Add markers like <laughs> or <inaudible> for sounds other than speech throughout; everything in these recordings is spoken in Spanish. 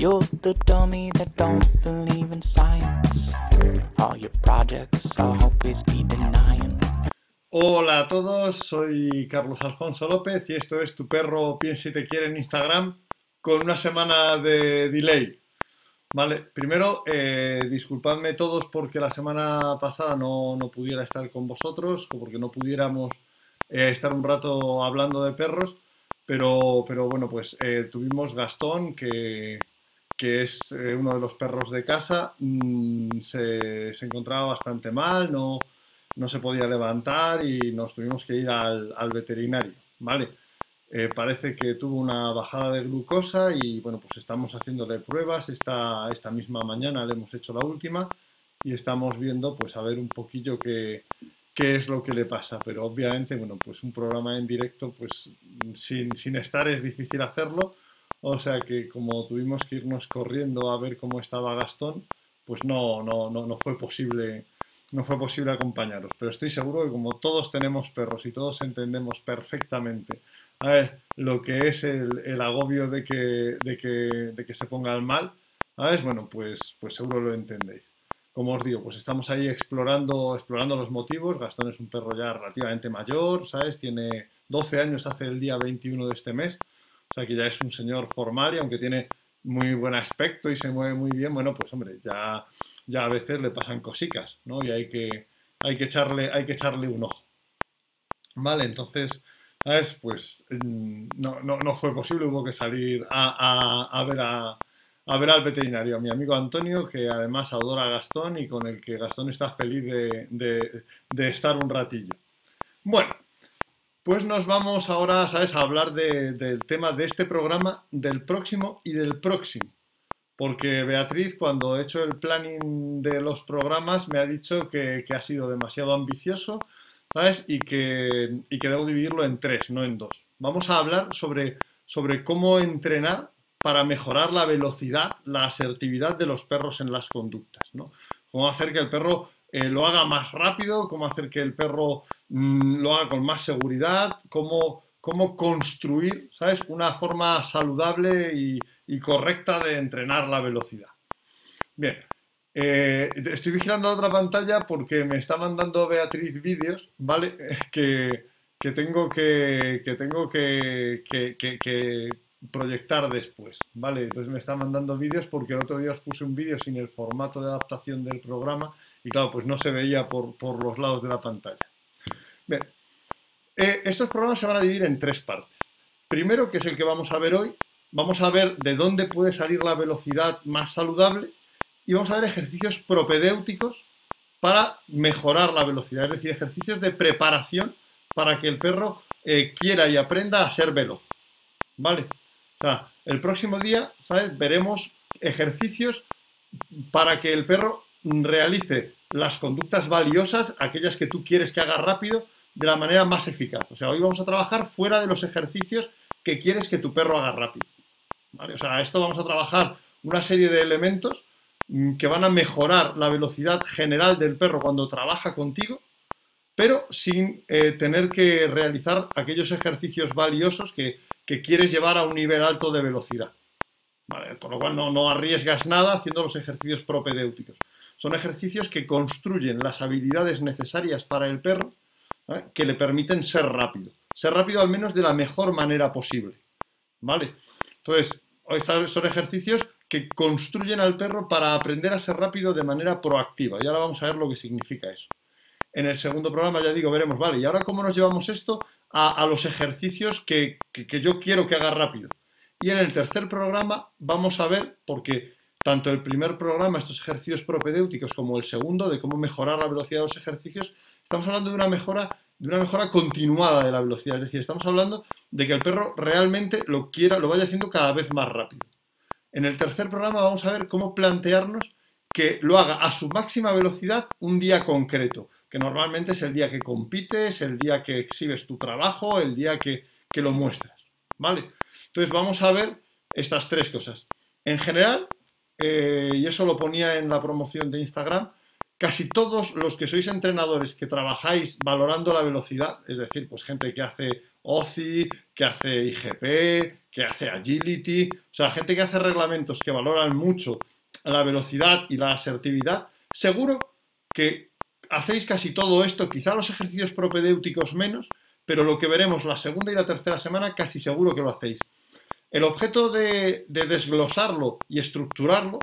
You're the dummy that don't believe in science. All your projects always be denying. Hola a todos, soy Carlos Alfonso López y esto es Tu perro piensa y te quiere en Instagram con una semana de delay. Vale, primero, eh, disculpadme todos porque la semana pasada no, no pudiera estar con vosotros o porque no pudiéramos eh, estar un rato hablando de perros, pero, pero bueno, pues eh, tuvimos Gastón, que, que es eh, uno de los perros de casa, mm, se, encontraba bastante mal, no, no se podía levantar y nos tuvimos que ir al, al veterinario, ¿vale? Eh, parece que tuvo una bajada de glucosa y bueno, pues estamos haciéndole pruebas. Esta, esta misma mañana le hemos hecho la última y estamos viendo pues a ver un poquillo qué, qué es lo que le pasa. Pero obviamente, bueno, pues un programa en directo pues sin, sin estar es difícil hacerlo. O sea que como tuvimos que irnos corriendo a ver cómo estaba Gastón, pues no, no, no, no fue posible no fue posible acompañaros. Pero estoy seguro que como todos tenemos perros y todos entendemos perfectamente a ver, lo que es el, el agobio de que, de, que, de que se ponga al mal, ¿sabes? Bueno, pues, pues seguro lo entendéis. Como os digo, pues estamos ahí explorando, explorando los motivos. Gastón es un perro ya relativamente mayor, ¿sabes? Tiene 12 años, hace el día 21 de este mes. O sea que ya es un señor formal y aunque tiene muy buen aspecto y se mueve muy bien, bueno, pues hombre, ya, ya a veces le pasan cosicas, ¿no? Y hay que, hay que, echarle, hay que echarle un ojo. Vale, entonces, ¿sabes? Pues mm, no, no, no fue posible, hubo que salir a, a, a ver a, a ver al veterinario, a mi amigo Antonio, que además adora a Gastón y con el que Gastón está feliz de, de, de estar un ratillo. Bueno, pues nos vamos ahora, ¿sabes?, a hablar de- del tema de este programa, del próximo y del próximo. Porque Beatriz, cuando he hecho el planning de los programas, me ha dicho que, que ha sido demasiado ambicioso, ¿sabes? Y que, y que debo dividirlo en tres, no en dos. Vamos a hablar sobre, sobre cómo entrenar para mejorar la velocidad, la asertividad de los perros en las conductas, ¿no? Cómo hacer que el perro eh, lo haga más rápido, cómo hacer que el perro mm, lo haga con más seguridad, cómo, cómo construir, ¿sabes? Una forma saludable y, correcta de entrenar la velocidad. Bien, eh, estoy vigilando la otra pantalla porque me está mandando Beatriz vídeos, ¿vale? <laughs> Que, que tengo que, que tengo que- que proyectar después, ¿vale? Entonces me está mandando vídeos porque el otro día os puse un vídeo sin el formato de adaptación del programa y claro, pues no se veía por, por los lados de la pantalla. Bien, eh, estos programas se van a dividir en tres partes. Primero, que es el que vamos a ver hoy, vamos a ver de dónde puede salir la velocidad más saludable y vamos a ver ejercicios propedéuticos para mejorar la velocidad, es decir, ejercicios de preparación para que el perro eh, quiera y aprenda a ser veloz. ¿Vale? O sea, el próximo día, ¿sabes? Veremos ejercicios para que el perro realice las conductas valiosas, aquellas que tú quieres que haga rápido, de la manera más eficaz. O sea, hoy vamos a trabajar fuera de los ejercicios que quieres que tu perro haga rápido. O sea, esto vamos a trabajar una serie de elementos mm, que van a mejorar la velocidad general del perro cuando trabaja contigo, pero sin eh, tener que realizar aquellos ejercicios valiosos que, que quieres llevar a un nivel alto de velocidad. ¿Vale? Por lo cual no, no arriesgas nada haciendo los ejercicios propedéuticos. Son ejercicios que construyen las habilidades necesarias para el perro ¿eh? que le permiten ser rápido. Ser rápido al menos de la mejor manera posible. ¿Vale? Entonces, son ejercicios que construyen al perro para aprender a ser rápido de manera proactiva. Y ahora vamos a ver lo que significa eso. En el segundo programa, ya digo, veremos, vale, ¿y ahora cómo nos llevamos esto a, a los ejercicios que, que- que yo quiero que haga rápido? Y en el tercer programa vamos a ver, porque tanto el primer programa, estos ejercicios propedéuticos, como el segundo, de cómo mejorar la velocidad de los ejercicios, estamos hablando de una mejora, de una mejora continuada de la velocidad. Es decir, estamos hablando de que el perro realmente lo quiera, lo vaya haciendo cada vez más rápido. En el tercer programa vamos a ver cómo plantearnos que lo haga a su máxima velocidad un día concreto, que normalmente es el día que compites, el día que exhibes tu trabajo, el día que, que lo muestras. ¿Vale? Entonces vamos a ver estas tres cosas. En general, eh, y eso lo ponía en la promoción de Instagram, casi todos los que sois entrenadores que trabajáis valorando la velocidad, es decir, pues gente que hace OCI, que hace IGP, que hace Agility, o sea, gente que hace reglamentos que valoran mucho la velocidad y la asertividad, seguro que hacéis casi todo esto, quizá los ejercicios propedéuticos menos, pero lo que veremos la segunda y la tercera semana casi seguro que lo hacéis. El objeto de, de desglosarlo y estructurarlo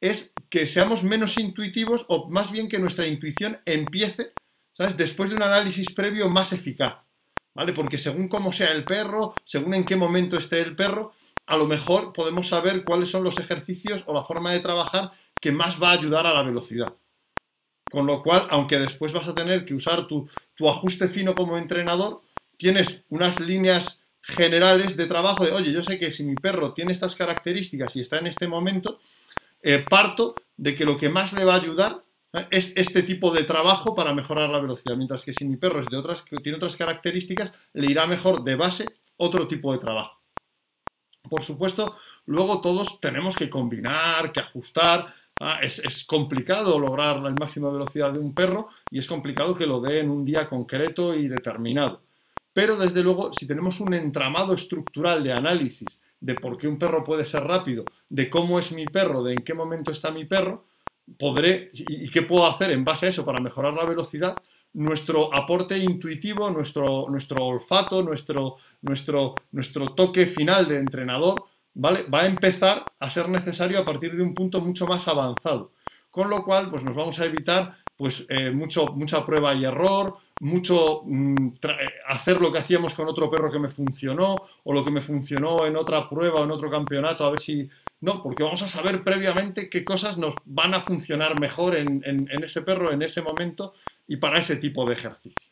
es que seamos menos intuitivos o más bien que nuestra intuición empiece, ¿sabes? Después de un análisis previo más eficaz, ¿vale? Porque según cómo sea el perro, según en qué momento esté el perro, a lo mejor podemos saber cuáles son los ejercicios o la forma de trabajar que más va a ayudar a la velocidad. Con lo cual, aunque después vas a tener que usar tu ajuste fino como entrenador, tienes unas líneas generales de trabajo de, oye, yo sé que si mi perro tiene estas características y está en este momento, eh, parto de que lo que más le va a ayudar ¿eh? es este tipo de trabajo para mejorar la velocidad, mientras que si mi perro es de otras, tiene otras características, le irá mejor de base otro tipo de trabajo. Por supuesto, luego todos tenemos que combinar, que ajustar. ¿ah? es, es, complicado lograr la máxima velocidad de un perro y es complicado que lo dé en un día concreto y determinado. Pero desde luego, si tenemos un entramado estructural de análisis de por qué un perro puede ser rápido, de cómo es mi perro, de en qué momento está mi perro, podré y, qué puedo hacer en base a eso para mejorar la velocidad, nuestro aporte intuitivo, nuestro, nuestro olfato, nuestro, nuestro, nuestro toque final de entrenador, ¿vale? Va a empezar a ser necesario a partir de un punto mucho más avanzado. Con lo cual, pues nos vamos a evitar pues, eh, mucho, mucha prueba y error, mucho mm, hacer lo que hacíamos con otro perro que me funcionó o lo que me funcionó en otra prueba o en otro campeonato, a ver si... No, porque vamos a saber previamente qué cosas nos van a funcionar mejor en, ese perro en ese momento y para ese tipo de ejercicio.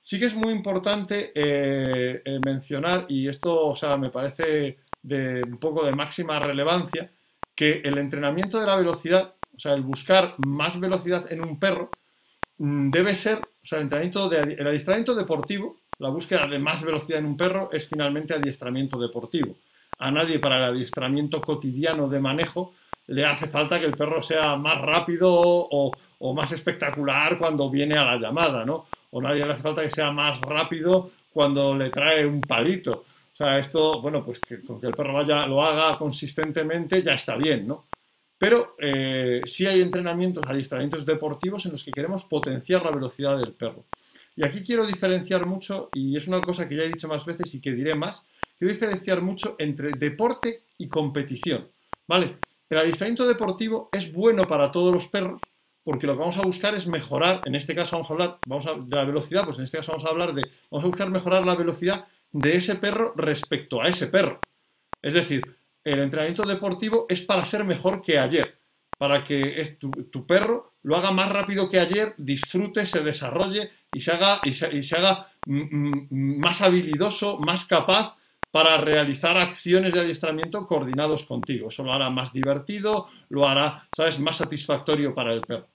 Sí que es muy importante eh, eh, mencionar, y esto o sea, me parece de un poco de máxima relevancia, que el entrenamiento de la velocidad, o sea, el buscar más velocidad en un perro, debe ser, o sea, el, adiestramiento deportivo, la búsqueda de más velocidad en un perro es finalmente adiestramiento deportivo. A nadie para el adiestramiento cotidiano de manejo le hace falta que el perro sea más rápido o, o más espectacular cuando viene a la llamada, ¿no? O nadie le hace falta que sea más rápido cuando le trae un palito. O sea, esto, bueno, pues que con que el perro vaya, lo haga consistentemente ya está bien, ¿no? Pero eh, sí hay entrenamientos, adiestramientos deportivos en los que queremos potenciar la velocidad del perro. Y aquí quiero diferenciar mucho, y es una cosa que ya he dicho más veces y que diré más, quiero diferenciar mucho entre deporte y competición. ¿Vale? El adiestramiento deportivo es bueno para todos los perros, porque lo que vamos a buscar es mejorar, en este caso vamos a hablar de la velocidad, pues en este caso vamos a hablar de, vamos a buscar mejorar la velocidad de ese perro respecto a ese perro. Es decir, el entrenamiento deportivo es para ser mejor que ayer, para que tu, perro lo haga más rápido que ayer, disfrute, se desarrolle y se haga, y se, haga más habilidoso, más capaz para realizar acciones de adiestramiento coordinados contigo. Eso lo hará más divertido, lo hará, ¿sabes?, más satisfactorio para el perro.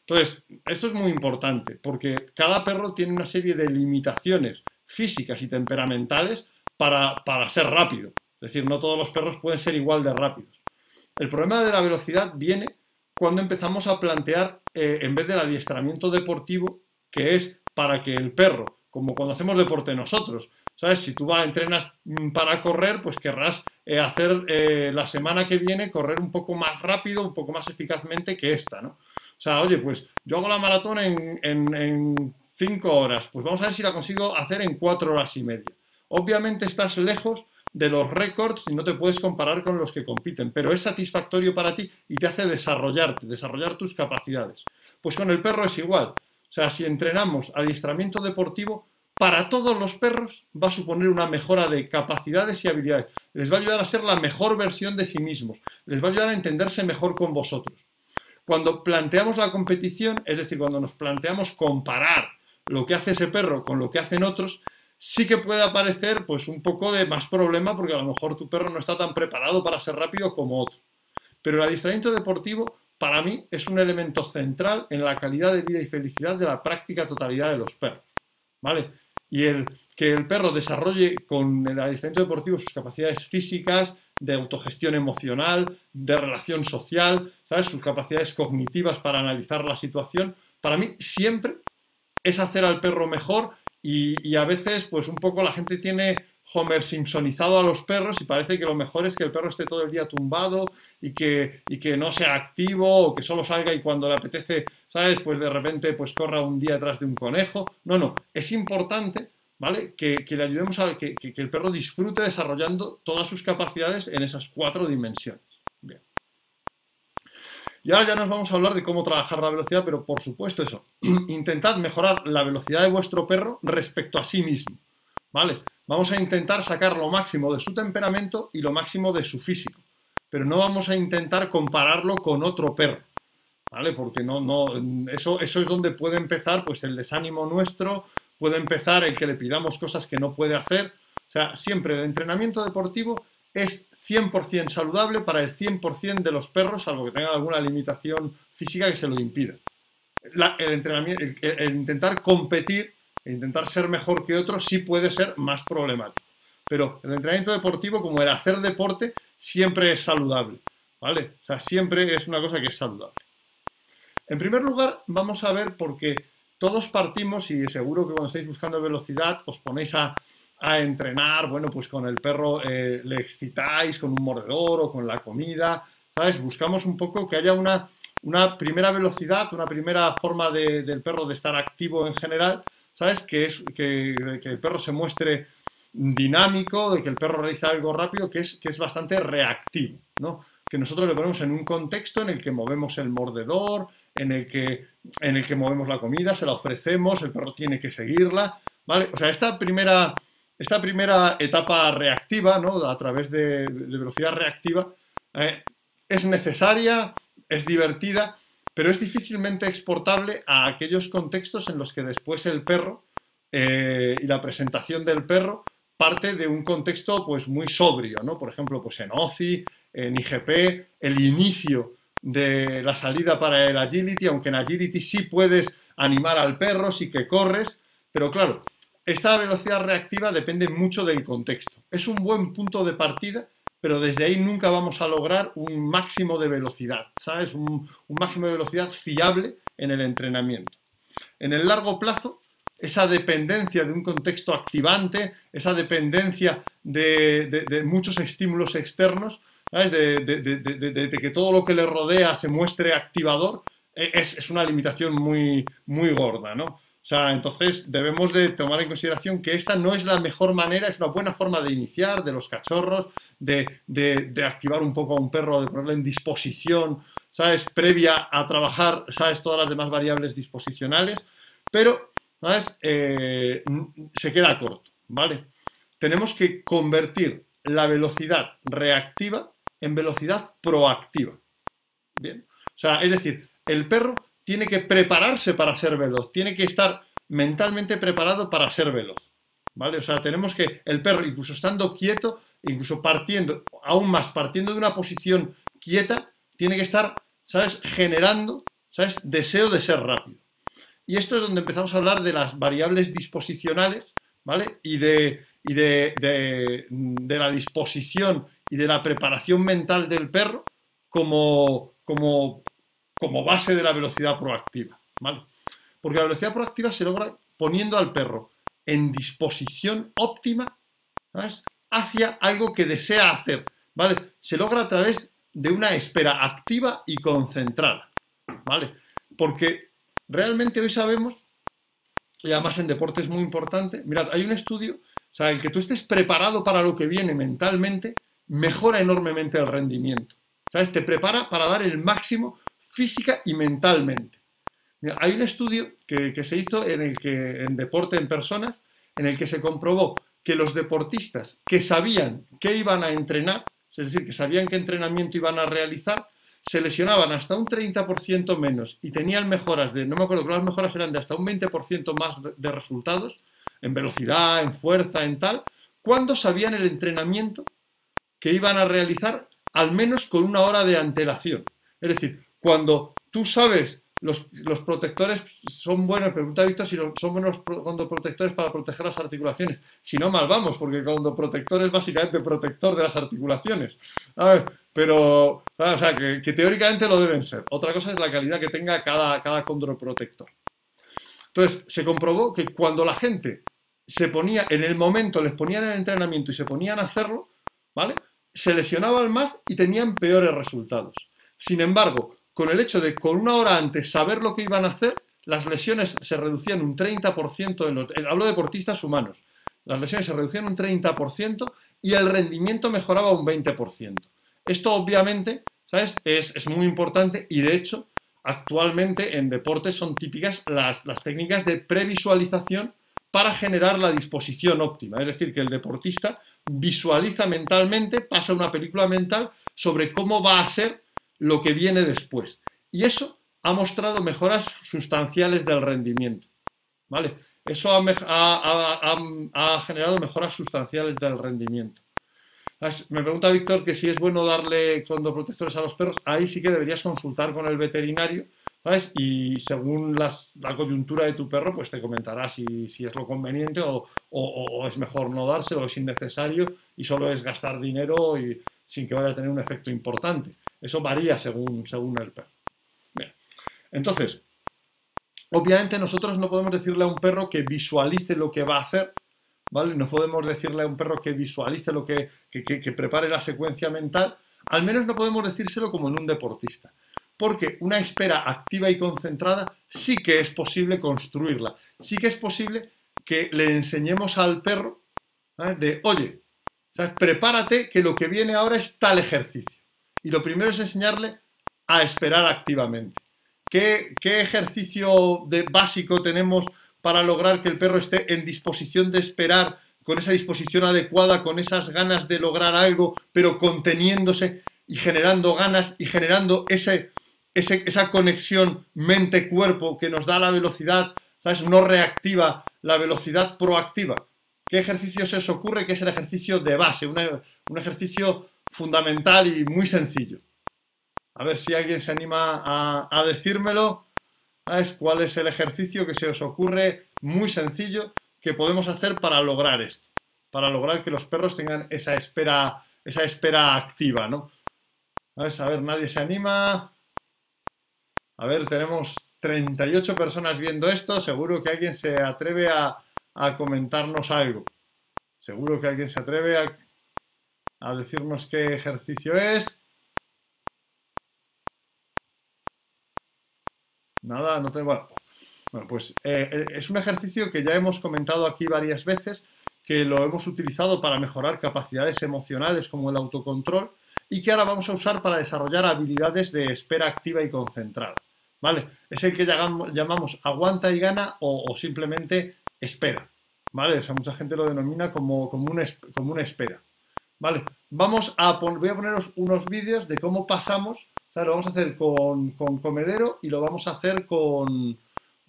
Entonces, esto es muy importante porque cada perro tiene una serie de limitaciones físicas y temperamentales para, para ser rápido. Es decir, no todos los perros pueden ser igual de rápidos. El problema de la velocidad viene cuando empezamos a plantear, eh, en vez del adiestramiento deportivo, que es para que el perro, como cuando hacemos deporte nosotros, ¿sabes? Si tú vas, entrenas mm, para correr, pues querrás eh, hacer eh, la semana que viene correr un poco más rápido, un poco más eficazmente que esta, ¿no? O sea, oye, pues yo hago la maratón en, en cinco horas, pues vamos a ver si la consigo hacer en cuatro horas y media. Obviamente estás lejos de los récords y no te puedes comparar con los que compiten, pero es satisfactorio para ti y te hace desarrollarte, desarrollar tus capacidades. Pues con el perro es igual. O sea, si entrenamos adiestramiento deportivo, para todos los perros va a suponer una mejora de capacidades y habilidades. Les va a ayudar a ser la mejor versión de sí mismos. Les va a ayudar a entenderse mejor con vosotros. Cuando planteamos la competición, es decir, cuando nos planteamos comparar lo que hace ese perro con lo que hacen otros, sí que puede aparecer pues un poco de más problema porque a lo mejor tu perro no está tan preparado para ser rápido como otro. Pero el adiestramiento deportivo para mí es un elemento central en la calidad de vida y felicidad de la práctica totalidad de los perros. ¿Vale? Y el que el perro desarrolle con el adiestramiento deportivo sus capacidades físicas, de autogestión emocional, de relación social, ¿sabes? Sus capacidades cognitivas para analizar la situación. Para mí siempre es hacer al perro mejor y, a veces pues un poco la gente tiene Homer Simpsonizado a los perros y parece que lo mejor es que el perro esté todo el día tumbado y que, y que no sea activo o que solo salga y cuando le apetece, ¿sabes? Pues de repente pues corra un día detrás de un conejo. No, no, es importante, ¿vale? Que, le ayudemos a que, que, el perro disfrute desarrollando todas sus capacidades en esas cuatro dimensiones. Y ahora ya nos vamos a hablar de cómo trabajar la velocidad, pero por supuesto eso, <clears throat> intentad mejorar la velocidad de vuestro perro respecto a sí mismo, ¿vale? Vamos a intentar sacar lo máximo de su temperamento y lo máximo de su físico, pero no vamos a intentar compararlo con otro perro, ¿vale? Porque no, no, eso, eso es donde puede empezar pues el desánimo nuestro, puede empezar el que le pidamos cosas que no puede hacer. O sea, siempre el entrenamiento deportivo es 100% saludable para el 100% de los perros, salvo que tengan alguna limitación física que se lo impida. el, entrenamiento, el intentar competir e intentar ser mejor que otros sí puede ser más problemático. Pero el entrenamiento deportivo, como el hacer deporte, siempre es saludable. ¿Vale? O sea, siempre es una cosa que es saludable. En primer lugar, vamos a ver porque todos partimos y seguro que cuando estáis buscando velocidad os ponéis a, entrenar, bueno, pues con el perro eh, le excitáis con un mordedor o con la comida, ¿sabes? Buscamos un poco que haya una, una primera velocidad, una primera forma del perro de estar activo en general ¿sabes? Que, es, que, el perro se muestre dinámico, de que el perro realiza algo rápido, que es, que es bastante reactivo, ¿no? Que nosotros le ponemos en un contexto en el que movemos el mordedor, en el que, en el que movemos la comida, se la ofrecemos, el perro tiene que seguirla, ¿vale? O sea, esta primera, esta primera etapa reactiva, ¿no? A través de, velocidad reactiva, eh, es necesaria, es divertida, pero es difícilmente exportable a aquellos contextos en los que después el perro eh, y la presentación del perro parte de un contexto pues muy sobrio, ¿no? Por ejemplo, pues en OCI, en IGP, el inicio de la salida para el agility, aunque en agility sí puedes animar al perro, sí que corres, pero claro, esta velocidad reactiva depende mucho del contexto. Es un buen punto de partida pero desde ahí nunca vamos a lograr un máximo de velocidad, ¿sabes? Un, máximo de velocidad fiable en el entrenamiento. En el largo plazo, esa dependencia de un contexto activante, esa dependencia de, muchos estímulos externos, ¿sabes? De, que todo lo que le rodea se muestre activador, e, es, es una limitación muy, muy gorda, ¿no? O sea, entonces debemos de tomar en consideración que esta no es la mejor manera, es una buena forma de iniciar de los cachorros, de, activar un poco a un perro, de ponerle en disposición, ¿sabes? Previa a trabajar, ¿sabes? Todas las demás variables disposicionales, pero, ¿sabes? Eh, se queda corto, ¿vale? Tenemos que convertir la velocidad reactiva en velocidad proactiva. Bien. O sea, es decir, el perro tiene que prepararse para ser veloz, tiene que estar mentalmente preparado para ser veloz. ¿Vale? O sea, tenemos que, el perro, incluso estando quieto, incluso partiendo, aún más, partiendo de una posición quieta, tiene que estar, ¿sabes?, generando, ¿sabes?, deseo de ser rápido. Y esto es donde empezamos a hablar de las variables disposicionales, ¿vale? Y de, y de, de la disposición y de la preparación mental del perro como, como como base de la velocidad proactiva, ¿vale? Porque la velocidad proactiva se logra poniendo al perro en disposición óptima ¿sabes? hacia algo que desea hacer, ¿vale? Se logra a través de una espera activa y concentrada, ¿vale? Porque realmente hoy sabemos, y además en deporte es muy importante, mirad, hay un estudio, o sea, el que tú estés preparado para lo que viene mentalmente, mejora enormemente el rendimiento, ¿sabes? Te prepara para dar el máximo física y mentalmente. hay un estudio que, se hizo en el que, en deporte en personas, en el que se comprobó que los deportistas que sabían que iban a entrenar, es decir, que sabían qué entrenamiento iban a realizar, se lesionaban hasta un 30% menos y tenían mejoras de, no me acuerdo, las mejoras eran de hasta un 20% más de resultados, en velocidad, en fuerza, en tal, cuando sabían el entrenamiento que iban a realizar al menos con una hora de antelación. Es decir, cuando tú sabes los, los protectores son buenos, pregunta Víctor si son buenos condoprotectores para proteger las articulaciones. Si no, mal vamos, porque condoprotector es básicamente protector de las articulaciones. Pero, o sea, que, teóricamente lo deben ser. Otra cosa es la calidad que tenga cada, cada condroprotector. Entonces, se comprobó que cuando la gente se ponía, en el momento les ponían el entrenamiento y se ponían a hacerlo, ¿vale? Se lesionaban más y tenían peores resultados. Sin embargo, con el hecho de con una hora antes saber lo que iban a hacer, las lesiones se reducían un 30%, en eh, hablo de deportistas humanos, las lesiones se reducían un 30% y el rendimiento mejoraba un 20%. Esto obviamente, ¿sabes? Es, es muy importante y de hecho, actualmente en deportes son típicas las, las técnicas de previsualización para generar la disposición óptima. Es decir, que el deportista visualiza mentalmente, pasa una película mental sobre cómo va a ser lo que viene después. Y eso ha mostrado mejoras sustanciales del rendimiento. ¿Vale? Eso ha, generado mejoras sustanciales del rendimiento. Me pregunta Víctor que si es bueno darle condoprotectores a los perros. Ahí sí que deberías consultar con el veterinario. Y según la coyuntura de tu perro, pues te comentará si, es lo conveniente o, es mejor no dárselo, es innecesario y solo es gastar dinero y sin que vaya a tener un efecto importante. Eso varía según, según el perro. Entonces, obviamente nosotros no podemos decirle a un perro que visualice lo que va a hacer, ¿vale? No podemos decirle a un perro que visualice lo que, que, prepare la secuencia mental, al menos no podemos decírselo como en un deportista. Porque una espera activa y concentrada sí que es posible construirla. Sí que es posible que le enseñemos al perro de, oye, prepárate que lo que viene ahora es tal ejercicio. Y lo primero es enseñarle a esperar activamente. ¿Qué, ejercicio de básico tenemos para lograr que el perro esté en disposición de esperar, con esa disposición adecuada, con esas ganas de lograr algo, pero conteniéndose y generando ganas y generando ese, esa conexión mente-cuerpo que nos da la velocidad, ¿sabes? No reactiva, la velocidad proactiva. ¿Qué ejercicio se os ocurre que es el ejercicio de base? un ejercicio fundamental y muy sencillo. A ver si alguien se anima a, decírmelo. ¿Sabes cuál es el ejercicio que se os ocurre muy sencillo que podemos hacer para lograr esto? Para lograr que los perros tengan esa espera, esa espera activa, ¿no? A ver, nadie se anima. A ver, tenemos 38 personas viendo esto. Seguro que alguien se atreve a, a comentarnos algo. Seguro que alguien se atreve a a decirnos qué ejercicio es. Nada, no tengo... Bueno, pues eh, eh, es un ejercicio que ya hemos comentado aquí varias veces, que lo hemos utilizado para mejorar capacidades emocionales como el autocontrol y que ahora vamos a usar para desarrollar habilidades de espera activa y concentrada. ¿Vale? Es el que llamamos aguanta y gana o, simplemente espera. ¿Vale? O mucha gente lo denomina como, como, como una espera. Vale, vamos a voy a poneros unos vídeos de cómo pasamos, o lo vamos a hacer con, comedero y lo vamos a hacer con,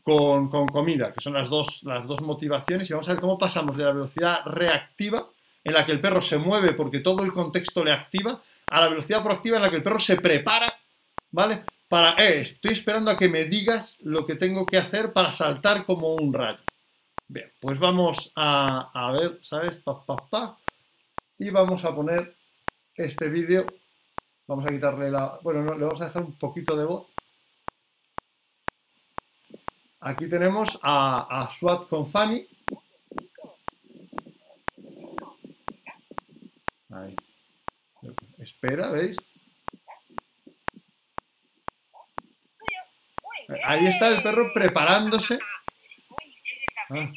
con, comida, que son las dos, las dos motivaciones, y vamos a ver cómo pasamos de la velocidad reactiva, en la que el perro se mueve porque todo el contexto le activa, a la velocidad proactiva en la que el perro se prepara, ¿vale? Para, eh, estoy esperando a que me digas lo que tengo que hacer para saltar como un rayo. Bien, pues vamos a, a ver, ¿sabes? Pa, pa, pa y vamos a poner este vídeo, vamos a quitarle la, bueno, le vamos a dejar un poquito de voz. Aquí tenemos a, a SWAT con Fanny. Ahí. Espera, ¿veis? Ahí está el perro preparándose. Ah.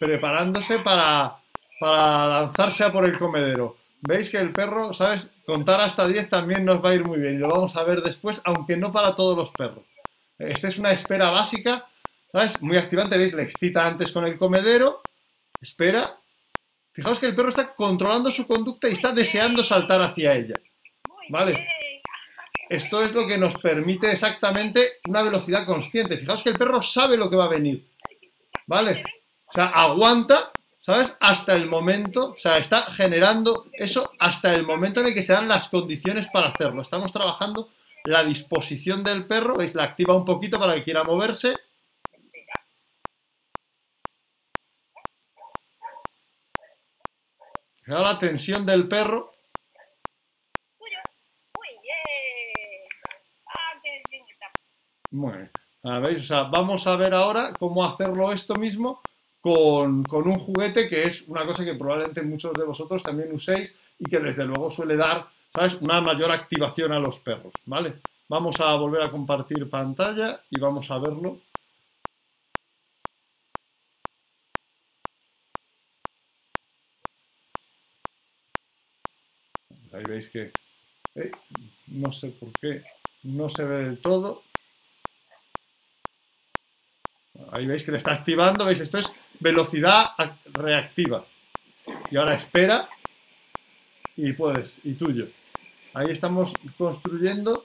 preparándose para, para lanzarse a por el comedero. Veis que el perro, ¿sabes? Contar hasta 10 también nos va a ir muy bien. Lo vamos a ver después, aunque no para todos los perros. Esta es una espera básica, ¿sabes? Muy activante, ¿veis? Le excita antes con el comedero. Espera. Fijaos que el perro está controlando su conducta y está deseando saltar hacia ella. ¿Vale? Esto es lo que nos permite exactamente una velocidad consciente. Fijaos que el perro sabe lo que va a venir. ¿Vale? O sea, aguanta ¿sabes? Hasta el momento, o sea, está generando eso hasta el momento en el que se dan las condiciones para hacerlo. Estamos trabajando la disposición del perro, ¿veis? La activa un poquito para que quiera moverse. Fijaos la tensión del perro. Muy bien. Ah. Bueno, ¿veis? O sea, vamos a ver ahora cómo hacerlo esto mismo con, un juguete que es una cosa que probablemente muchos de vosotros también uséis y que desde luego suele dar, ¿sabes? Una mayor activación a los perros, ¿vale? Vamos a volver a compartir pantalla y vamos a verlo. Ahí veis que eh, no sé por qué no se ve del todo. Ahí veis que le está activando, veis, esto es velocidad ac- reactiva. Y ahora espera y puedes, y tuyo. Ahí estamos construyendo.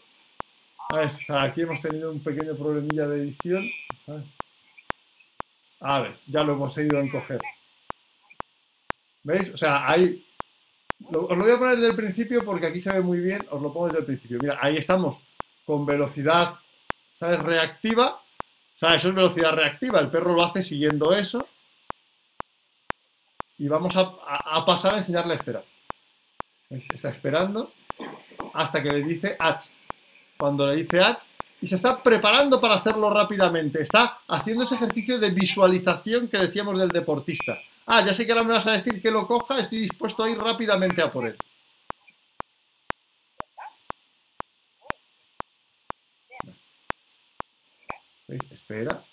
Ah, Aquí hemos tenido un pequeño problemilla de edición. Ah. A ver, ya lo hemos seguido encoger. ¿Veis? O sea, ahí... os lo voy a poner desde el principio porque aquí se ve muy bien. Os lo pongo desde el principio. Mira, ahí estamos con velocidad, ¿sabes? Reactiva. O sea, eso es velocidad reactiva. El perro lo hace siguiendo eso. Y vamos a, a- pasar a enseñarle a esperar. Está esperando hasta que le dice H. Cuando le dice H, y se está preparando para hacerlo rápidamente. Está haciendo ese ejercicio de visualización que decíamos del deportista. Ah, ya sé que ahora me vas a decir que lo coja, estoy dispuesto a ir rápidamente a por él. ¿Veis? Espera.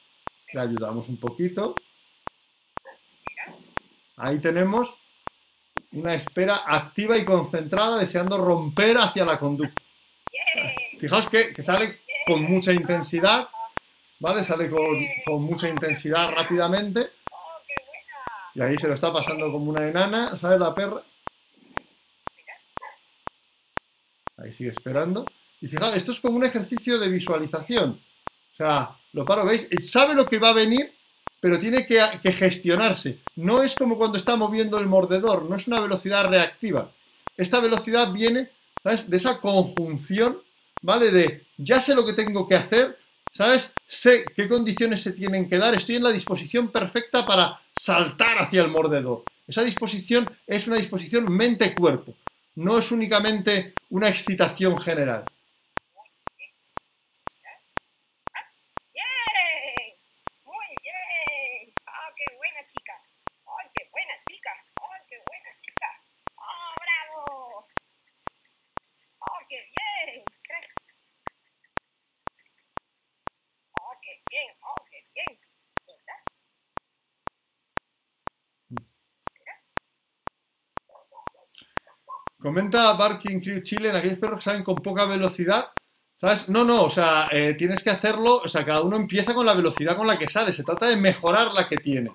Le ayudamos un poquito. Ahí tenemos una espera activa y concentrada deseando romper hacia la conducta. Fijaos que, sale con mucha intensidad, ¿vale? Sale con, con mucha intensidad rápidamente y ahí se lo está pasando como una enana, ¿sabes la perra? Ahí sigue esperando. Y fijaos, esto es como un ejercicio de visualización. O sea, lo paro, ¿veis? Sabe lo que va a venir, pero tiene que, que gestionarse. No es como cuando está moviendo el mordedor, no es una velocidad reactiva. Esta velocidad viene, ¿sabes? De esa conjunción, ¿vale? De ya sé lo que tengo que hacer, ¿sabes? Sé qué condiciones se tienen que dar, estoy en la disposición perfecta para saltar hacia el mordedor. Esa disposición es una disposición mente-cuerpo, no es únicamente una excitación general. Bien. Muy bien. Oh, qué buena chica. Ay, qué buena chica. Ay, qué buena chica. Oh, bravo. Oh, qué bien. Oh, qué bien. Oh, qué bien. ¿Verdad? Comenta Barking Crew Chile en aquellos perros que salen con poca velocidad. ¿Sabes? No, no, o sea, eh, tienes que hacerlo, o sea, cada uno empieza con la velocidad con la que sale, se trata de mejorar la que tiene.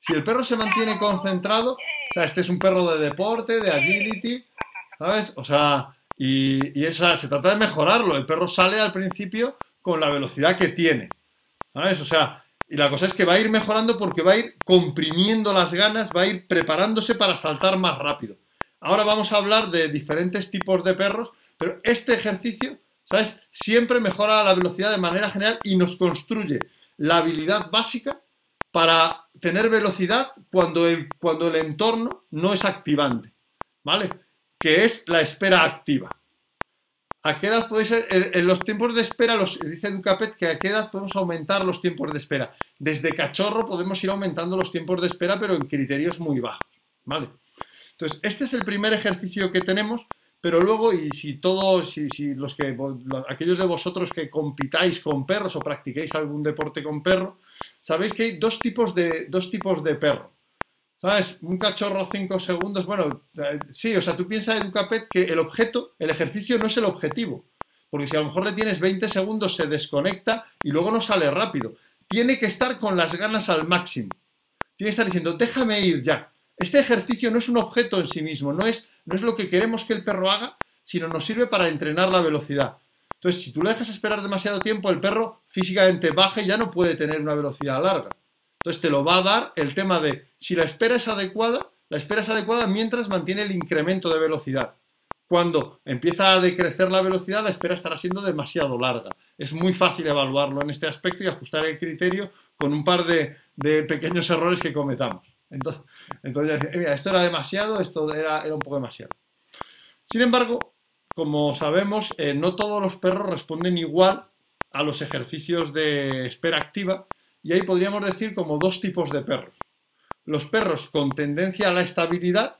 Si el perro se mantiene concentrado, o sea, este es un perro de deporte, de agility, ¿sabes? O sea, y, y se trata de mejorarlo. El perro sale al principio con la velocidad que tiene, ¿sabes? O sea, y la cosa es que va a ir mejorando porque va a ir comprimiendo las ganas, va a ir preparándose para saltar más rápido. Ahora vamos a hablar de diferentes tipos de perros, pero este ejercicio, ¿sabes? Siempre mejora la velocidad de manera general y nos construye la habilidad básica para tener velocidad cuando el, cuando el entorno no es activante, ¿vale? Que es la espera activa. ¿A qué edad podéis, en, en los tiempos de espera, los, dice Educapet que a qué edad podemos aumentar los tiempos de espera? Desde cachorro podemos ir aumentando los tiempos de espera, pero en criterios muy bajos, ¿vale? Entonces, este es el primer ejercicio que tenemos, pero luego, y si todos, si, si los que, los- aquellos de vosotros que compitáis con perros o practiquéis algún deporte con perro, sabéis que hay dos tipos de, dos tipos de perro. ¿Sabes? Un cachorro 5 segundos, bueno, eh, sí, o sea, tú piensas, Educapet, que el objeto, el ejercicio no es el objetivo. Porque si a lo mejor le tienes 20 segundos, se desconecta y luego no sale rápido. Tiene que estar con las ganas al máximo. Tiene que estar diciendo, déjame ir ya. Este ejercicio no es un objeto en sí mismo, no es, no es lo que queremos que el perro haga, sino nos sirve para entrenar la velocidad. Entonces, si tú le dejas esperar demasiado tiempo, el perro físicamente baja y ya no puede tener una velocidad larga. Entonces, te lo va a dar el tema de si la espera es adecuada, la espera es adecuada mientras mantiene el incremento de velocidad. Cuando empieza a decrecer la velocidad, la espera estará siendo demasiado larga. Es muy fácil evaluarlo en este aspecto y ajustar el criterio con un par de pequeños errores que cometamos. Entonces, entonces, mira, esto era demasiado, esto era, era un poco demasiado. Sin embargo, como sabemos, eh, no todos los perros responden igual a los ejercicios de espera activa y ahí podríamos decir como dos tipos de perros. Los perros con tendencia a la estabilidad,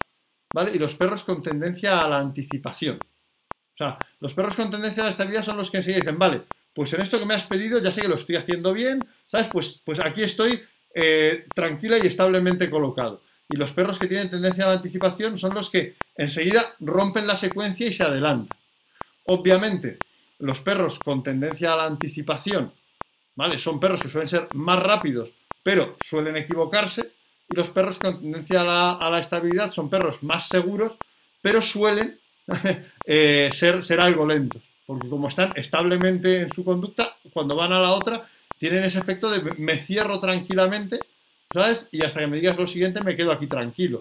¿vale? Y los perros con tendencia a la anticipación. O sea, los perros con tendencia a la estabilidad son los que enseguida dicen, vale, pues en esto que me has pedido ya sé que lo estoy haciendo bien, ¿sabes? Pues, pues aquí estoy eh, tranquila y establemente colocado. Y los perros que tienen tendencia a la anticipación son los que enseguida rompen la secuencia y se adelantan. Obviamente, los perros con tendencia a la anticipación, ¿vale? Son perros que suelen ser más rápidos, pero suelen equivocarse. Y los perros con tendencia a la, estabilidad son perros más seguros, pero suelen <laughs> eh, ser, ser algo lentos. Porque como están establemente en su conducta, cuando van a la otra, tienen ese efecto de me cierro tranquilamente, ¿sabes? Y hasta que me digas lo siguiente me quedo aquí tranquilo.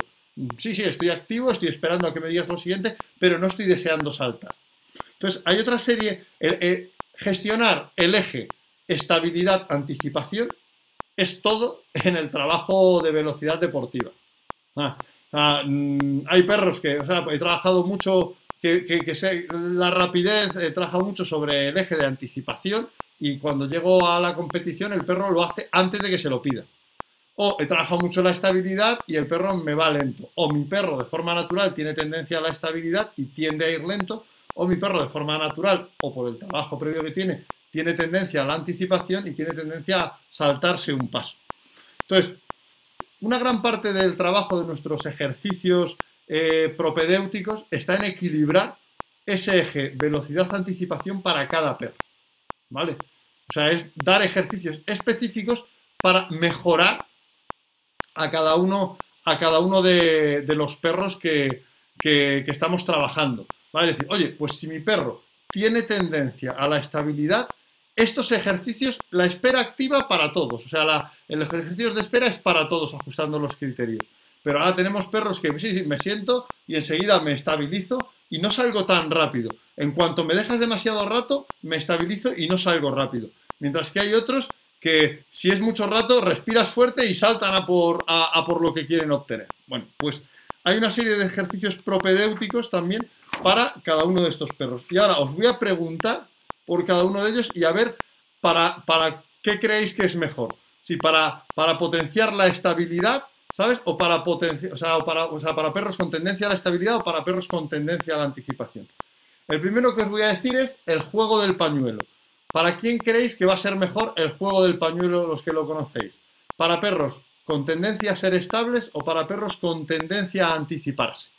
Sí, sí, estoy activo, estoy esperando a que me digas lo siguiente, pero no estoy deseando saltar. Entonces, hay otra serie, eh, gestionar el eje estabilidad, anticipación, es todo en el trabajo de velocidad deportiva. Ah, ah, mm, hay perros que, o sea, he trabajado mucho, que, la rapidez, he trabajado mucho sobre el eje de anticipación y cuando llego a la competición el perro lo hace antes de que se lo pida. O he trabajado mucho la estabilidad y el perro me va lento. O mi perro de forma natural tiene tendencia a la estabilidad y tiende a ir lento. O mi perro de forma natural o por el trabajo previo que tiene, tiene tendencia a la anticipación y tiene tendencia a saltarse un paso. Entonces, una gran parte del trabajo de nuestros ejercicios eh, propedéuticos está en equilibrar ese eje velocidad-anticipación para cada perro. ¿Vale? O sea, es dar ejercicios específicos para mejorar a cada uno, a cada uno de, los perros que, estamos trabajando. ¿vale? Es decir, oye, pues si mi perro tiene tendencia a la estabilidad, estos ejercicios, la espera activa para todos. O sea, la, el ejercicio de espera es para todos, ajustando los criterios. Pero ahora tenemos perros que sí, sí, me siento y enseguida me estabilizo y no salgo tan rápido. En cuanto me dejas demasiado rato, me estabilizo y no salgo rápido. Mientras que hay otros que si es mucho rato, respiras fuerte y saltan a por, lo que quieren obtener. Bueno, pues hay una serie de ejercicios propedéuticos también para cada uno de estos perros. Y ahora os voy a preguntar por cada uno de ellos y a ver para, qué creéis que es mejor. Si para, potenciar la estabilidad ¿sabes? O para, para, o para perros con tendencia a la estabilidad o para perros con tendencia a la anticipación. El primero que os voy a decir es el juego del pañuelo. ¿Para quién creéis que va a ser mejor el juego del pañuelo los que lo conocéis? ¿Para perros con tendencia a ser estables o para perros con tendencia a anticiparse?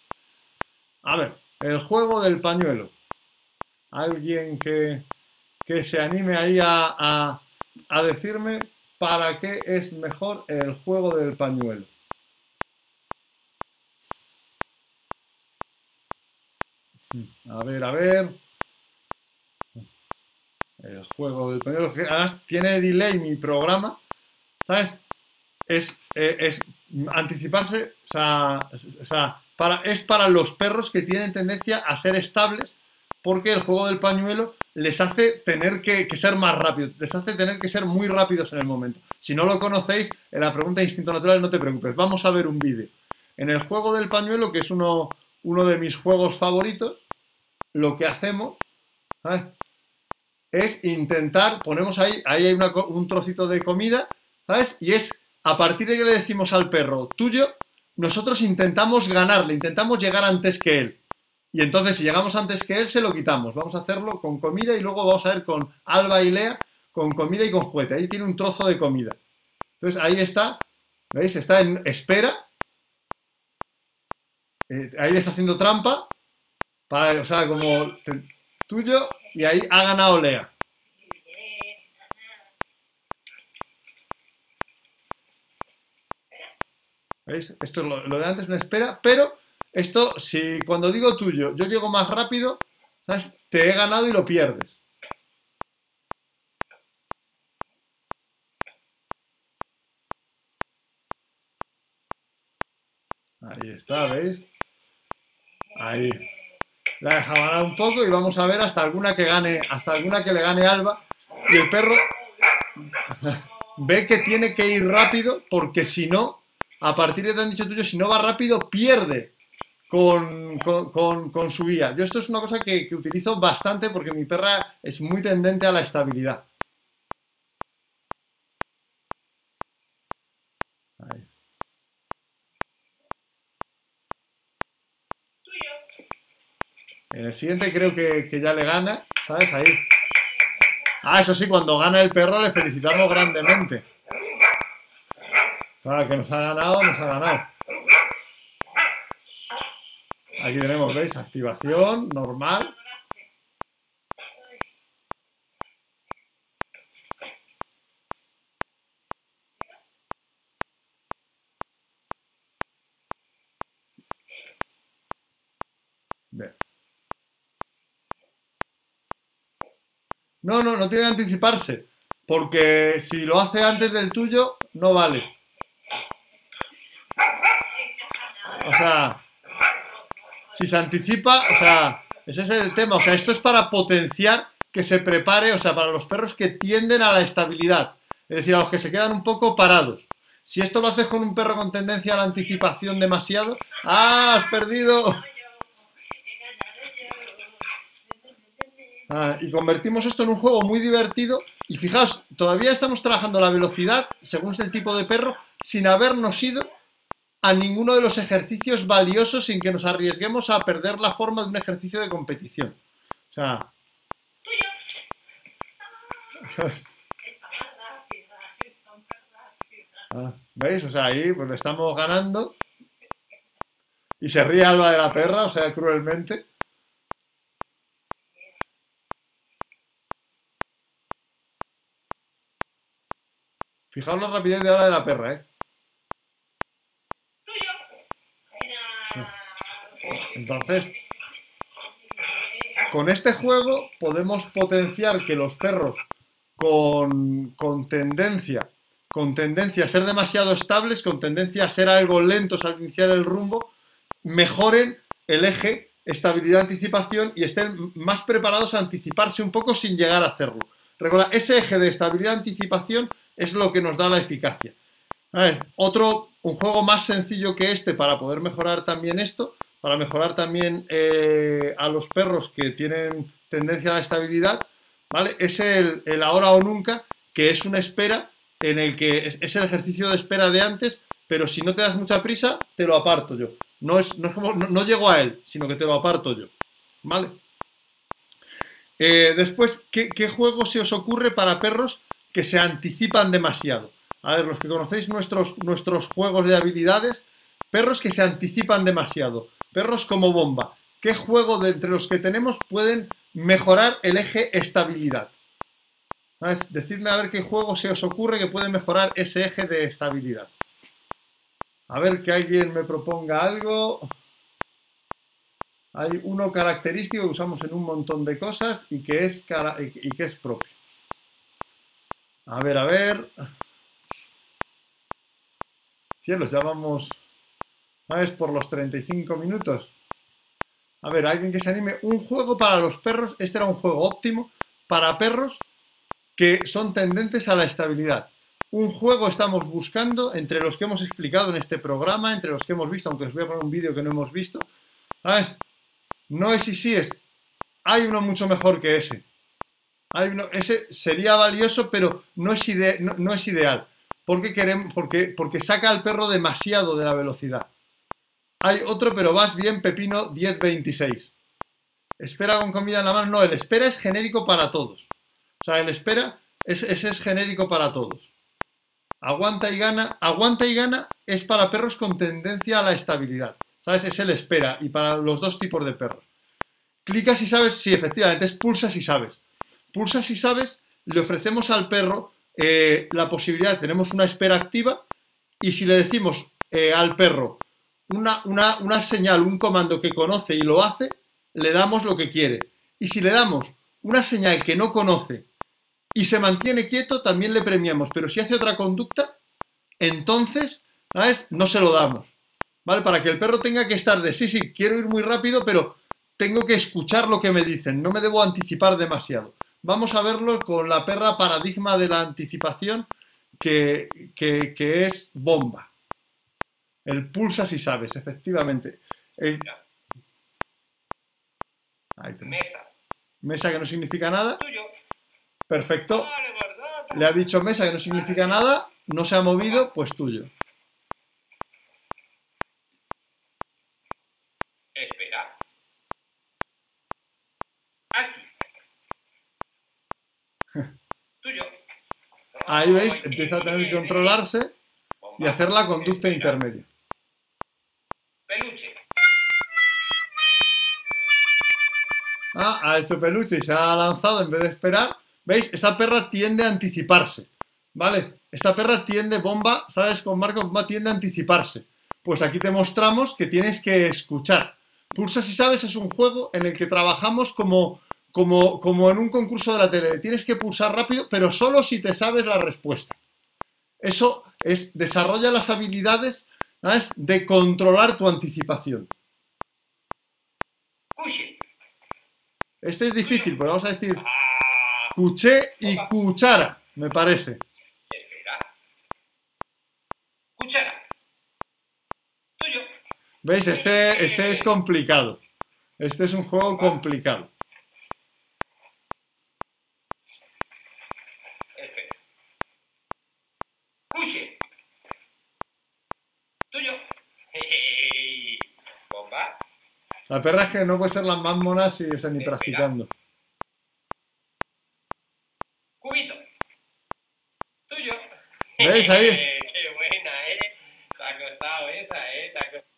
A ver, el juego del pañuelo. Alguien que, que se anime ahí a, a decirme para qué es mejor el juego del pañuelo. A ver, a ver. El juego del pañuelo. Además, tiene delay mi programa. ¿Sabes? Es, eh, es anticiparse. O sea, para, es para los perros que tienen tendencia a ser estables. Porque el juego del pañuelo les hace tener que, ser más rápidos, les hace tener que ser muy rápidos en el momento. Si no lo conocéis, en la pregunta de instinto natural no te preocupes, vamos a ver un vídeo. En el juego del pañuelo, que es uno, uno de mis juegos favoritos, lo que hacemos es intentar, ponemos ahí, ahí hay un trocito de comida, ¿sabes? Y es a partir de que le decimos al perro tuyo, nosotros intentamos ganarle, intentamos llegar antes que él. Y entonces, si llegamos antes que él, se lo quitamos. Vamos a hacerlo con comida y luego vamos a ver con Alba y Lea, con comida y con juguete. Ahí tiene un trozo de comida. Entonces, ahí está. ¿Veis? Está en espera. Eh, ahí le está haciendo trampa. Para, o sea, como tuyo y ahí ha ganado Lea. ¿Veis? Esto es lo, de antes, una espera, pero esto, si cuando digo tuyo, yo llego más rápido, ¿sabes? Te he ganado y lo pierdes. Ahí está, ¿veis? Ahí. La deja ganar un poco y vamos a ver hasta alguna que gane, hasta alguna que le gane Alba. Y el perro <laughs> ve que tiene que ir rápido porque si no, a partir de te han dicho tuyo, si no va rápido, pierde con, con- con- con su guía. Yo esto es una cosa que, que utilizo bastante porque mi perra es muy tendente a la estabilidad. En el siguiente creo que, que ya le gana, ¿sabes? Ahí. Ah, eso sí, cuando gana el perro le felicitamos grandemente. Claro, que nos ha ganado, nos ha ganado. Aquí tenemos, ¿veis? Activación normal. Tiene que anticiparse. Porque si lo hace antes del tuyo, no vale. O sea, si se anticipa, o sea, ese es el tema. O sea, esto es para potenciar que se prepare, o sea, para los perros que tienden a la estabilidad. Es decir, a los que se quedan un poco parados. Si esto lo haces con un perro con tendencia a la anticipación demasiado, ¡ah! ¡Has perdido! Ah, y convertimos esto en un juego muy divertido. Y fijaos, todavía estamos trabajando la velocidad según el tipo de perro, sin habernos ido a ninguno de los ejercicios valiosos sin que nos arriesguemos a perder la forma de un ejercicio de competición. O sea. <laughs> Ah, ¿Veis? O sea, ahí pues le estamos ganando. Y se ríe Alba de la perra, o sea, cruelmente. Fijaos la rapidez de ahora de la perra, ¿eh? Entonces, con este juego podemos potenciar que los perros con, con tendencia, con tendencia a ser demasiado estables, con tendencia a ser algo lentos al iniciar el rumbo, mejoren el eje, estabilidad, anticipación y estén más preparados a anticiparse un poco sin llegar a hacerlo. Recuerda, ese eje de estabilidad, anticipación es lo que nos da la eficacia. Otro, un juego más sencillo que este para poder mejorar también esto, para mejorar también eh, a los perros que tienen tendencia a la estabilidad, ¿vale? Es el, ahora o nunca, que es una espera en el que es, el ejercicio de espera de antes, pero si no te das mucha prisa, te lo aparto yo. No, es, no, es como, no llego a él, sino que te lo aparto yo. ¿Vale? Eh, después, ¿qué, ¿qué juego se os ocurre para perros que se anticipan demasiado? A ver, los que conocéis nuestros, nuestros juegos de habilidades, perros que se anticipan demasiado, perros como bomba. ¿Qué juego de entre los que tenemos pueden mejorar el eje estabilidad? ¿Sabes? Decidme a ver qué juego se os ocurre que puede mejorar ese eje de estabilidad. A ver que alguien me proponga algo. Hay uno característico que usamos en un montón de cosas y que es, y que es propio. A ver, a ver. Cielos, ya vamos. ¿Sabes? Por los 35 minutos. A ver, alguien que se anime. Un juego para los perros. Este era un juego óptimo para perros que son tendentes a la estabilidad. Un juego estamos buscando entre los que hemos explicado en este programa, entre los que hemos visto, aunque os voy a poner un vídeo que no hemos visto. ¿Sabes? No es y sí es. Hay uno mucho mejor que ese. Ese sería valioso, pero no es, no, es ideal. Porque, queremos, porque, porque saca al perro demasiado de la velocidad. Hay otro, pero vas bien, Pepino 1026. Espera con comida en la mano. No, el espera es genérico para todos. O sea, el espera, es, ese es genérico para todos. Aguanta y gana. Aguanta y gana es para perros con tendencia a la estabilidad. ¿Sabes? Es el espera y para los dos tipos de perros. Clica si sabes, sí, efectivamente, es pulsa si sabes. Pulsa si sabes, le ofrecemos al perro eh, la posibilidad, tenemos una espera activa y si le decimos eh, al perro una, una, una señal, un comando que conoce y lo hace, le damos lo que quiere. Y si le damos una señal que no conoce y se mantiene quieto, también le premiamos. Pero si hace otra conducta, entonces. No se lo damos. ¿Vale? Para que el perro tenga que estar de, sí, sí, quiero ir muy rápido, pero tengo que escuchar lo que me dicen, no me debo anticipar demasiado. Vamos a verlo con la perra paradigma de la anticipación que, que- que es bomba. El pulsa si sabes, efectivamente. Ahí tenemos. Mesa. Mesa que no significa nada. Tuyo. Perfecto. Le ha dicho mesa que no significa nada. No se ha movido, pues tuyo. Espera. Así. Tuyo. Ahí veis, empieza a tener que controlarse y hacer la conducta intermedia. Peluche. Ah, ha hecho peluche y se ha lanzado en vez de esperar. ¿Veis? Esta perra tiende a anticiparse. ¿Vale? Esta perra tiende, bomba, ¿sabes? Con Marco bomba tiende a anticiparse. Pues aquí te mostramos que tienes que escuchar. Pulsa si sabes es un juego en el que trabajamos como, como, como en un concurso de la tele. Tienes que pulsar rápido, pero solo si te sabes la respuesta. Eso es, desarrolla las habilidades ¿sabes? de controlar tu anticipación. Este es difícil, pero vamos a decir Ah. cuché y cuchara, me parece. Espera. Cuchara. Tuyo. ¿Veis? Este, este es complicado. Este es un juego complicado. Espera. Cuche. Tuyo. Jejeje. Bomba. La perra es que no puede ser las más monas y o sea, ni Espera. practicando. Cubito. Tuyo. ¿Veis ahí? <laughs> Qué buena, ¿eh? Te ha costado esa, ¿eh? Te ha costado.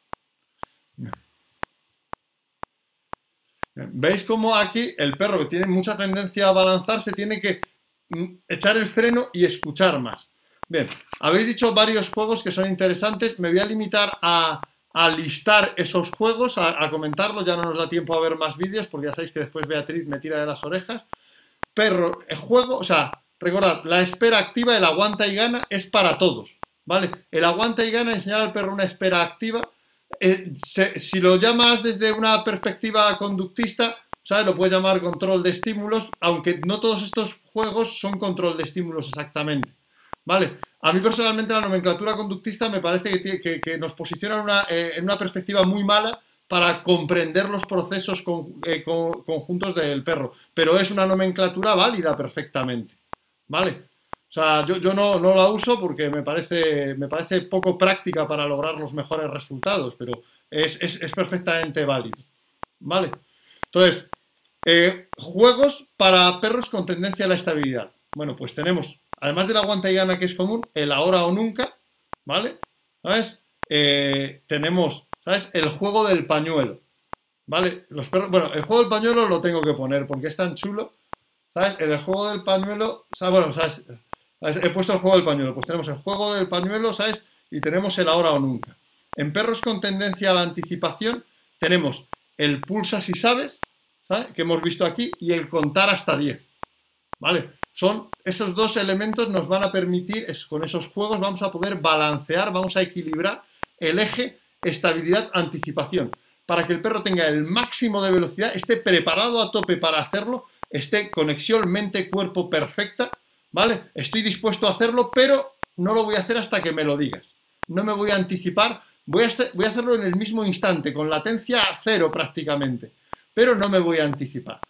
¿Veis cómo aquí el perro que tiene mucha tendencia a balanzarse tiene que mm, echar el freno y escuchar más? Bien, habéis dicho varios juegos que son interesantes. Me voy a limitar a, a listar esos juegos, a, a comentarlos. Ya no nos da tiempo a ver más vídeos porque ya sabéis que después Beatriz me tira de las orejas. Perro, el juego, o sea, recordad, la espera activa, el aguanta y gana es para todos, ¿vale? El aguanta y gana, enseñar al perro una espera activa. eh, si lo llamas desde una perspectiva conductista, ¿sabes? Lo puedes llamar control de estímulos, aunque no todos estos juegos son control de estímulos exactamente, ¿vale? A mí personalmente la nomenclatura conductista me parece que, nos posiciona en una, eh, en una perspectiva muy mala para comprender los procesos eh, con- conjuntos del perro, pero es una nomenclatura válida perfectamente, ¿vale? O sea, yo, no, no la uso porque me parece, poco práctica para lograr los mejores resultados, pero es perfectamente válido, ¿vale? Entonces, eh, juegos para perros con tendencia a la estabilidad. Bueno, pues tenemos, además del aguanta y gana que es común, el ahora o nunca, ¿vale? ¿Sabes? Eh, tenemos, ¿sabes? El juego del pañuelo, ¿vale? Los perros, bueno, el juego del pañuelo lo tengo que poner porque es tan chulo, ¿sabes? En el juego del pañuelo, sea, bueno, ¿sabes? He puesto el juego del pañuelo, pues tenemos el juego del pañuelo, ¿sabes? Y tenemos el ahora o nunca. En perros con tendencia a la anticipación tenemos el pulsa si sabes, ¿sabes? Que hemos visto aquí, y el contar hasta 10, ¿vale? Son esos dos elementos nos van a permitir, con esos juegos vamos a poder balancear, vamos a equilibrar el eje estabilidad-anticipación, para que el perro tenga el máximo de velocidad, esté preparado a tope para hacerlo, esté conexión mente-cuerpo perfecta, ¿vale? Estoy dispuesto a hacerlo, pero no lo voy a hacer hasta que me lo digas. No me voy a anticipar, voy a, voy a hacerlo en el mismo instante, con latencia a cero prácticamente, pero no me voy a anticipar.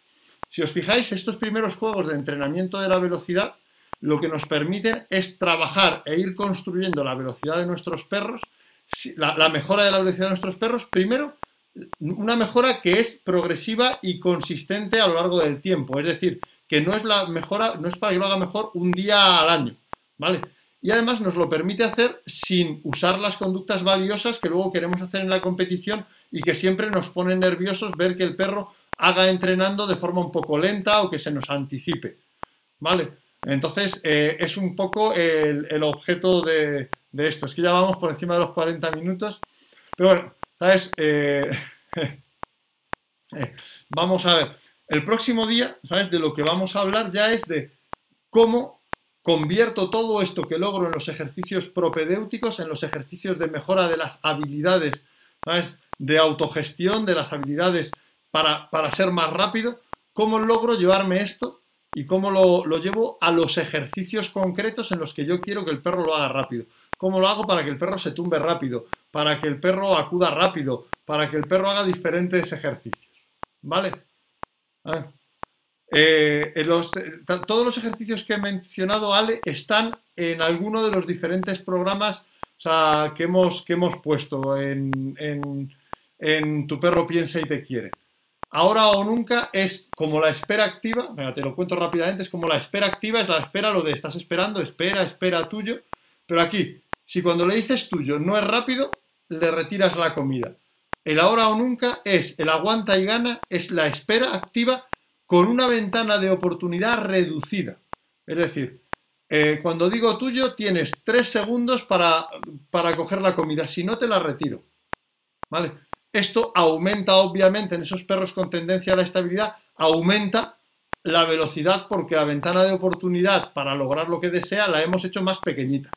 Si os fijáis, estos primeros juegos de entrenamiento de la velocidad lo que nos permiten es trabajar e ir construyendo la velocidad de nuestros perros, la mejora de la velocidad de nuestros perros, primero, una mejora que es progresiva y consistente a lo largo del tiempo, es decir, que no es la mejora, no es para que lo haga mejor un día al año, ¿vale? Y además nos lo permite hacer sin usar las conductas valiosas que luego queremos hacer en la competición y que siempre nos ponen nerviosos ver que el perro haga entrenando de forma un poco lenta o que se nos anticipe, ¿vale? Entonces, eh, es un poco el, el objeto de, de esto. Es que ya vamos por encima de los 40 minutos. Pero bueno, ¿sabes? Eh, <laughs> eh, vamos a ver. El próximo día, ¿sabes? De lo que vamos a hablar ya es de cómo convierto todo esto que logro en los ejercicios propedéuticos, en los ejercicios de mejora de las habilidades, ¿sabes? De autogestión, de las habilidades para, para ser más rápido, ¿cómo logro llevarme esto y cómo lo, lo llevo a los ejercicios concretos en los que yo quiero que el perro lo haga rápido? ¿Cómo lo hago para que el perro se tumbe rápido? Para que el perro acuda rápido, para que el perro haga diferentes ejercicios. ¿Vale? Ah. Eh, los- ta- todos los ejercicios que he mencionado, Ale, están en alguno de los diferentes programas que, hemos, que hemos puesto en- en Tu perro piensa y te quiere. Ahora o nunca es como la espera activa, venga, te lo cuento rápidamente, es como la espera activa, es la espera, lo de estás esperando, espera, espera tuyo, pero aquí, si cuando le dices tuyo no es rápido, le retiras la comida. El ahora o nunca es el aguanta y gana, es la espera activa con una ventana de oportunidad reducida. Es decir, eh, cuando digo tuyo, tienes tres segundos para, para coger la comida, si no te la retiro. ¿Vale? Esto aumenta, obviamente, en esos perros con tendencia a la estabilidad, aumenta la velocidad porque la ventana de oportunidad para lograr lo que desea la hemos hecho más pequeñita.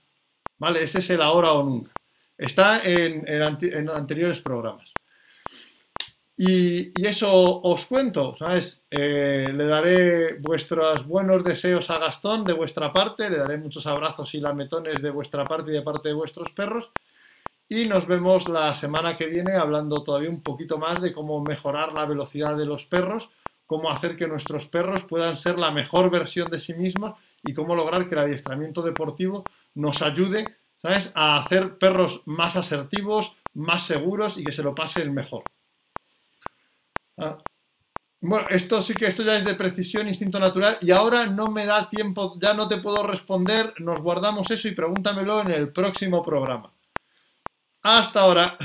¿Vale? Ese es el ahora o nunca. Está en, anteriores programas. Y, y eso os cuento, ¿sabes? Eh, le daré vuestros buenos deseos a Gastón de vuestra parte, le daré muchos abrazos y lametones de vuestra parte y de parte de vuestros perros. Y nos vemos la semana que viene hablando todavía un poquito más de cómo mejorar la velocidad de los perros, cómo hacer que nuestros perros puedan ser la mejor versión de sí mismos y cómo lograr que el adiestramiento deportivo nos ayude, ¿sabes?, a hacer perros más asertivos, más seguros y que se lo pasen mejor. Ah, Bueno, esto sí que esto ya es de precisión, instinto natural, y ahora no me da tiempo, ya no te puedo responder, nos guardamos eso y pregúntamelo en el próximo programa. Hasta ahora.